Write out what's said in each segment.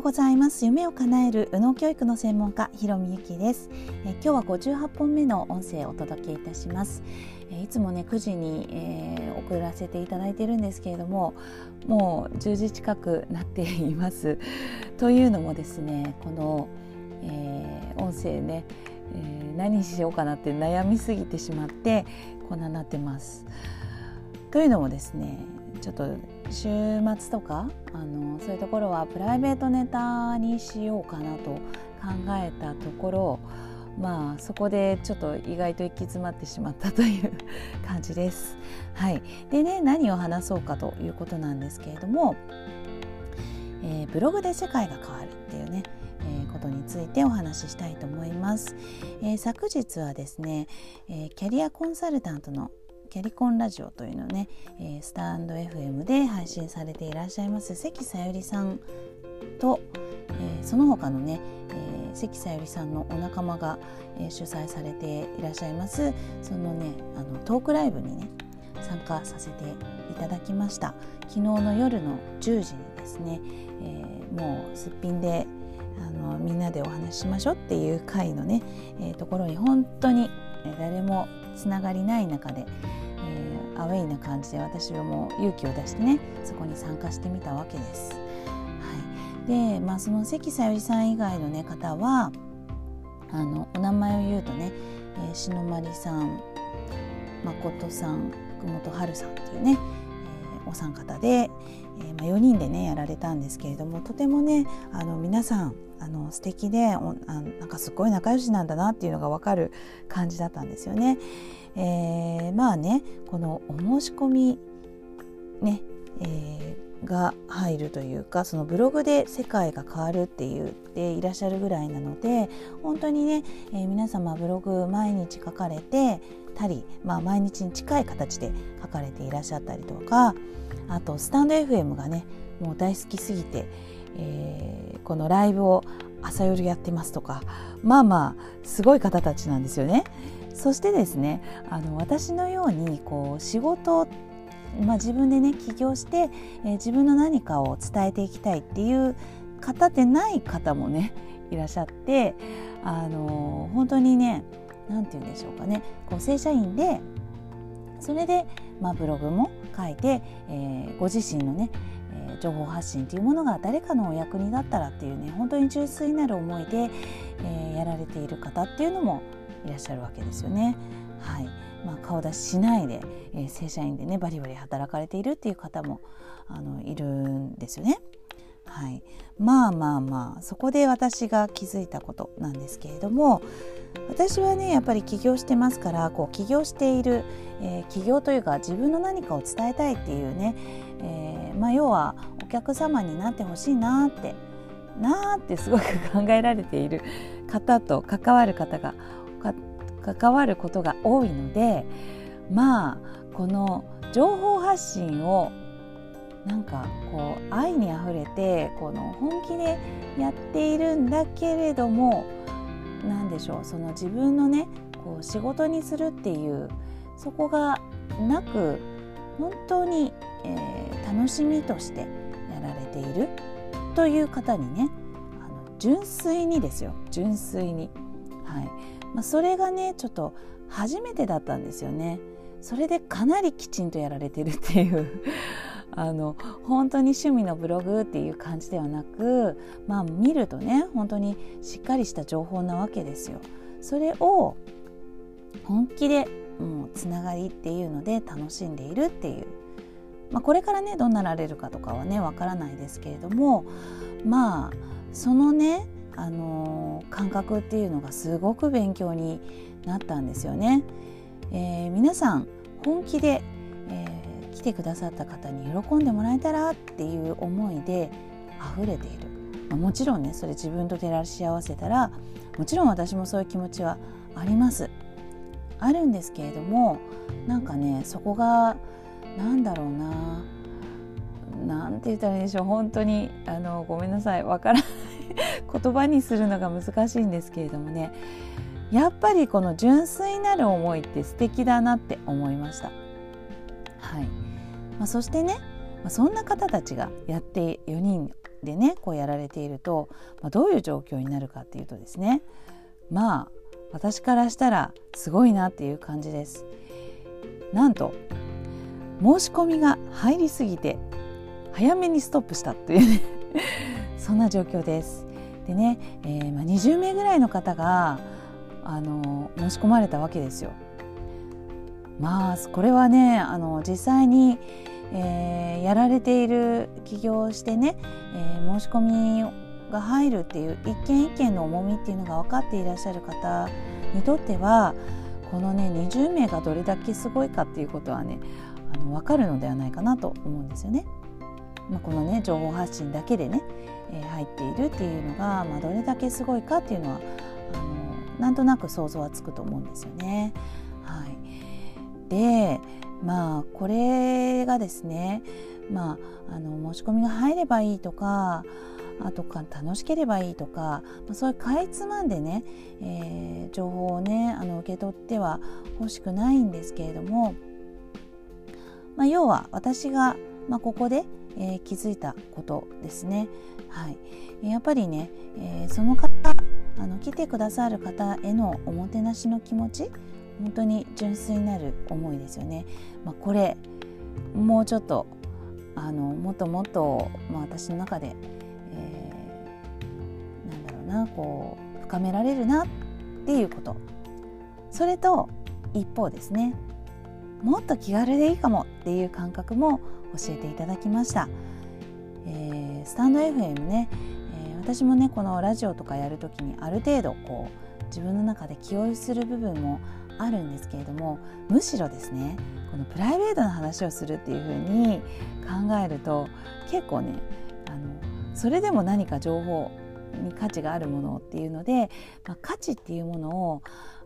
うございます。夢を叶える右脳教育の専門家ひろみゆきです。え今日は58本目の音声をお届けいたします。えいつもね9時に、えー、送らせていただいているんですけれどももう10時近くなっています。というのもですねこの、えー、音声ね、えー、何しようかなって悩みすぎてしまってこんなになってます。というのもですねちょっと週末とかあのそういうところはプライベートネタにしようかなと考えたところまあそこでちょっと意外と行き詰まってしまったという感じです。はい、でね何を話そうかということなんですけれども、えー、ブログで世界が変わるっていうねえー、ことについてお話ししたいと思います、えー、昨日はですね、えー、キャリアコンサルタントのキャリコンラジオというのをね、えー、スタンド FM で配信されていらっしゃいます関さゆりさんと、えー、その他のね、えー、関さゆりさんのお仲間が、えー、主催されていらっしゃいますそのねあのトークライブにね参加させていただきました。昨日の夜の10時にですね、えー、もうすっぴんであのみんなでお話ししましょうっていう回のね、えー、ところに本当に誰もつながりない中で、アウェイな感じで私はもう勇気を出してねそこに参加してみたわけです。はい、で、まあ、その関さゆりさん以外の、ね、方はあのお名前を言うとね、えー、篠丸さん誠さん福本春さんというね、えー、お三方で、えーまあ、4人でねやられたんですけれどもとてもねあの皆さんあの素敵でおあなんかすごい仲良しなんだなっていうのが分かる感じだったんですよね。えー、まあねこのお申し込みね、えー、が入るというかそのブログで世界が変わるって言っていらっしゃるぐらいなので本当にね、えー、皆様ブログ毎日書かれてたり、まあ、毎日に近い形で書かれていらっしゃったりとかあとスタンド FM がねもう大好きすぎて、えー、このライブを朝夜やってますとかまあまあすごい方たちなんですよね。そしてですねあの私のようにこう仕事まあ、自分でね起業して、えー、自分の何かを伝えていきたいっていう方でない方もね いらっしゃってあのー、本当にね何て言うんでしょうかねこう正社員でそれで、まあ、ブログも書いて、えー、ご自身のねえ情報発信というものが誰かのお役に立ったらっていうね本当に純粋なる思いで、えー、やられている方っていうのもいらっしゃるわけですよね。はいまあ、顔出ししないで、えー、正社員でねバリバリ働かれているっていう方もあのいるんですよね。はい、まあまあまあそこで私が気づいたことなんですけれども私はねやっぱり起業してますからこう起業している、えー、起業というか自分の何かを伝えたいっていうね、えー、まあ、要はお客様になってほしいなってなーってすごく考えられている方と関わる方が関わることが多いのでまあこの情報発信をなんかこう愛にあふれてこの本気でやっているんだけれども何でしょうその自分のねこう仕事にするっていうそこがなく本当に、えー、楽しみとしてやられているという方にねあの純粋にですよ。純粋に、はい。まあ、それがねちょっと初めてだったんですよね。それでかなりきちんとやられてるっていう あの本当に趣味のブログっていう感じではなくまあ見るとね本当にしっかりした情報なわけですよ。それを本気でもうつながりっていうので楽しんでいるっていう、まあ、これからねどうなられるかとかはねわからないですけれどもまあそのねあの感覚っていうのがすごく勉強になったんですよね。えー、皆さん本気で、えー、来てくださった方に喜んでもらえたらっていう思いで溢れている、まあ、もちろんねそれ自分と照らし合わせたらもちろん私もそういう気持ちはあります。あるんですけれどもなんかねそこがなんだろうななんて言ったらいいでしょう。本当にあのごめんなさい。わからない。言葉にするのが難しいんですけれどもねやっぱりこの純粋なる思いって素敵だなって思いました。はいまあ、そしてね、まあ、そんな方たちがやって4人でねこうやられていると、まあ、どういう状況になるかっていうとですねまあ私からしたらすごいなっていう感じです。なんと申し込みが入りすぎて早めにストップしたというねそんな状況です。でね、えー、まあ、20名ぐらいの方があの申し込まれたわけですよ。まあこれはねあの実際に、えー、やられている起業してね、えー、申し込みが入るっていう一件一件の重みっていうのが分かっていらっしゃる方にとってはこのね20名がどれだけすごいかっていうことはねあの分かるのではないかなと思うんですよね。まあ、このね情報発信だけでね、え、入っているっていうのが、まあ、どれだけすごいかっていうのはあのなんとなく想像はつくと思うんですよね。はい、でまあこれがですね、まあ、あの申し込みが入ればいいとかあとか楽しければいいとか、まあ、そういうかいつまんでね、えー、情報をねあの受け取っては欲しくないんですけれども、まあ、要は私が、まあ、ここで、えー、気づいたことですね。はい、やっぱりね、えー、その方あの来てくださる方へのおもてなしの気持ち本当に純粋になる思いですよね。まあ、これもうちょっとあのもっともっと、まあ、私の中で、えー、なんだろうなこう深められるなっていうことそれと一方ですねもっと気軽でいいかもっていう感覚も教えていただきました。えー、スタンド FM ね私もねこのラジオとかやる時にある程度こう自分の中で気負いする部分もあるんですけれどもむしろですねこのプライベートな話をするっていうふうに考えると結構ねあのそれでも何か情報に価値があるものっていうので、まあ、価値っていうものを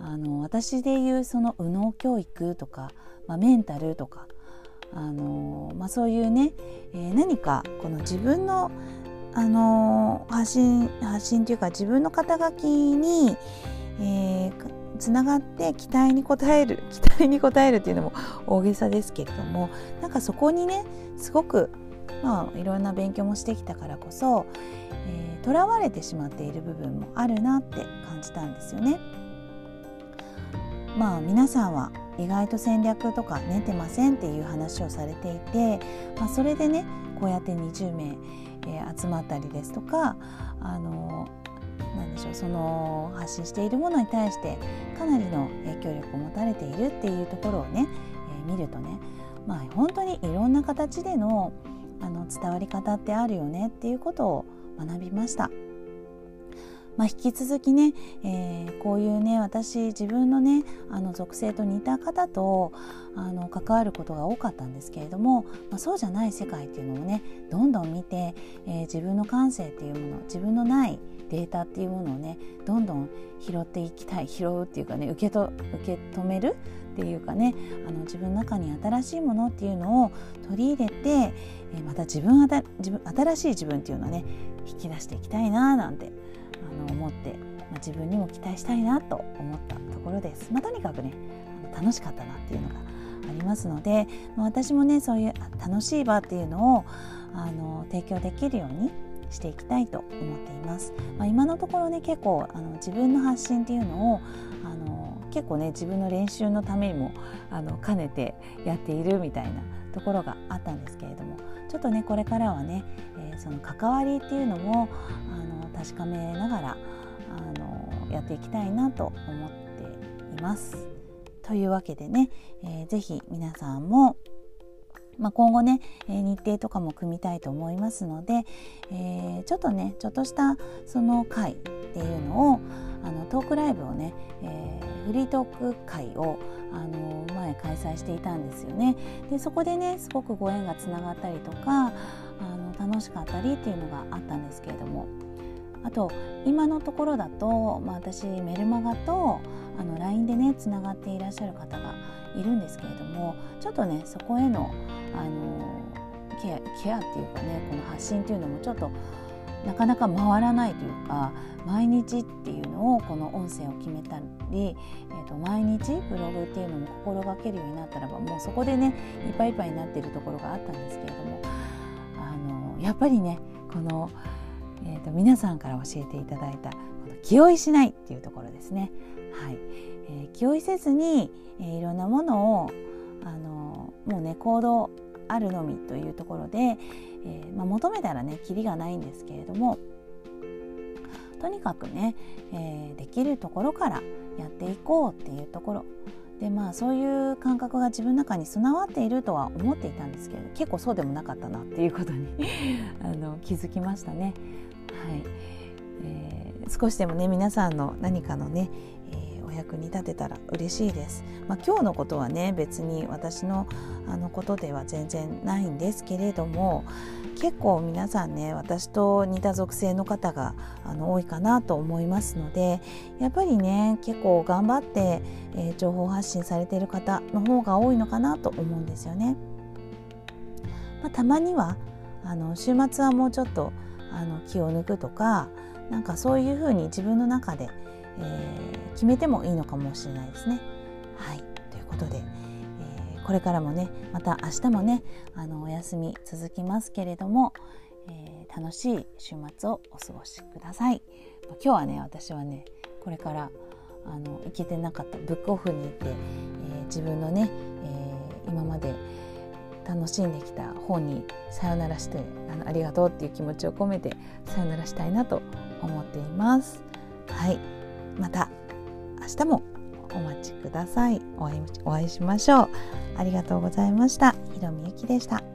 あの私でいうその右脳教育とか、まあ、メンタルとかあの、まあ、そういうね、えー、何かこの自分のあの発信発信というか自分の肩書きに、えー、つながって期待に応える 期待に応えるっていうのも 大げさですけれどもなんかそこにねすごくまあいろんな勉強もしてきたからこそとら、えー、われてしまっている部分もあるなって感じたんですよね。まあ皆さんは意外と戦略とか練ってませんっていう話をされていて、まあ、それでねこうやって20名えー、集まったりですとかあのなんでしょうその発信しているものに対してかなりの影響力を持たれているっていうところをね、えー、見るとね、まあ、本当にいろんな形でのあの伝わり方ってあるよねっていうことを学びました。まあ、引き続きね、えー、こういうね私自分のねあの属性と似た方とあの関わることが多かったんですけれども、まあ、そうじゃない世界っていうのをねどんどん見て、えー、自分の感性っていうもの自分のないデータっていうものをねどんどん拾っていきたい拾うっていうかね受けと受け止めるっていうかねあの自分の中に新しいものっていうのを取り入れて、えー、また自分自分新しい自分っていうのをね引き出していきたいななんてあの思って、まあ、自分にも期待したいなと思ったところです。まあ、とにかくね楽しかったなっていうのがありますので、まあ、私もねそういう楽しい場っていうのをあの提供できるようにしていきたいと思っています。まあ、今のところね結構あの自分の発信っていうのをあの結構ね自分の練習のためにもあの兼ねてやっているみたいなところがあったんですけれどもちょっとねこれからはね、えー、その関わりっていうのもあの確かめながらあのやっていきたいなと思っています。というわけでね、えー、ぜひ皆さんもまあ、今後ね、えー、日程とかも組みたいと思いますので、えー、ちょっとねちょっとしたその会っていうのをあのトークライブをね、えー、フリートーク会をあの前開催していたんですよね。でそこでねすごくご縁がつながったりとかあの楽しかったりっていうのがあったんですけれどもあと今のところだと、まあ、私メルマガとあの LINE でねつながっていらっしゃる方がいるんですけれどもちょっとねそこへのあのケアケアっていうかねこの発信っていうのもちょっとなかなか回らないというか毎日っていうのをこの音声を決めたり、えー、と毎日ブログっていうのも心がけるようになったらばもうそこでねいっぱいいっぱいになっているところがあったんですけれどもあのやっぱりねこの、えーと、皆さんから教えていただいたこの気負いしないっていうところですね。はいえー、気負いせずに、えー、いろんなものをあのもうね行動あるのみというところで、えー、まあ、求めたらねキリがないんですけれどもとにかくね、えできるところからやっていこうっていうところでまあそういう感覚が自分の中に備わっているとは思っていたんですけれど結構そうでもなかったなっていうことに あの気づきましたね。いえー、少しでもね皆さんの何かのね、えー、お役に立てたら嬉しいです。まあ、今日のことはね別に私のあのことでは全然ないんですけれども結構皆さんね私と似た属性の方があの多いかなと思いますのでやっぱりね結構頑張って、えー、情報発信されている方の方が多いのかなと思うんですよね。まあ、たまにはあの週末はもうちょっとあの気を抜くとかなんかそういうふうに自分の中で、えー、決めてもいいのかもしれないですね。はいということで、えー、これからもねまた明日もねあのお休み続きますけれども、えー、楽しい週末をお過ごしください。今日はね私はねこれからあの行けてなかったブックオフに行って、え、自分のね、え、今まで楽しんできた本にさよならしてあのありがとうっていう気持ちを込めてさよならしたいなと思っています。はい。また明日もお待ちください。お会いお会いしましょう。ありがとうございました。ひろみゆきでした。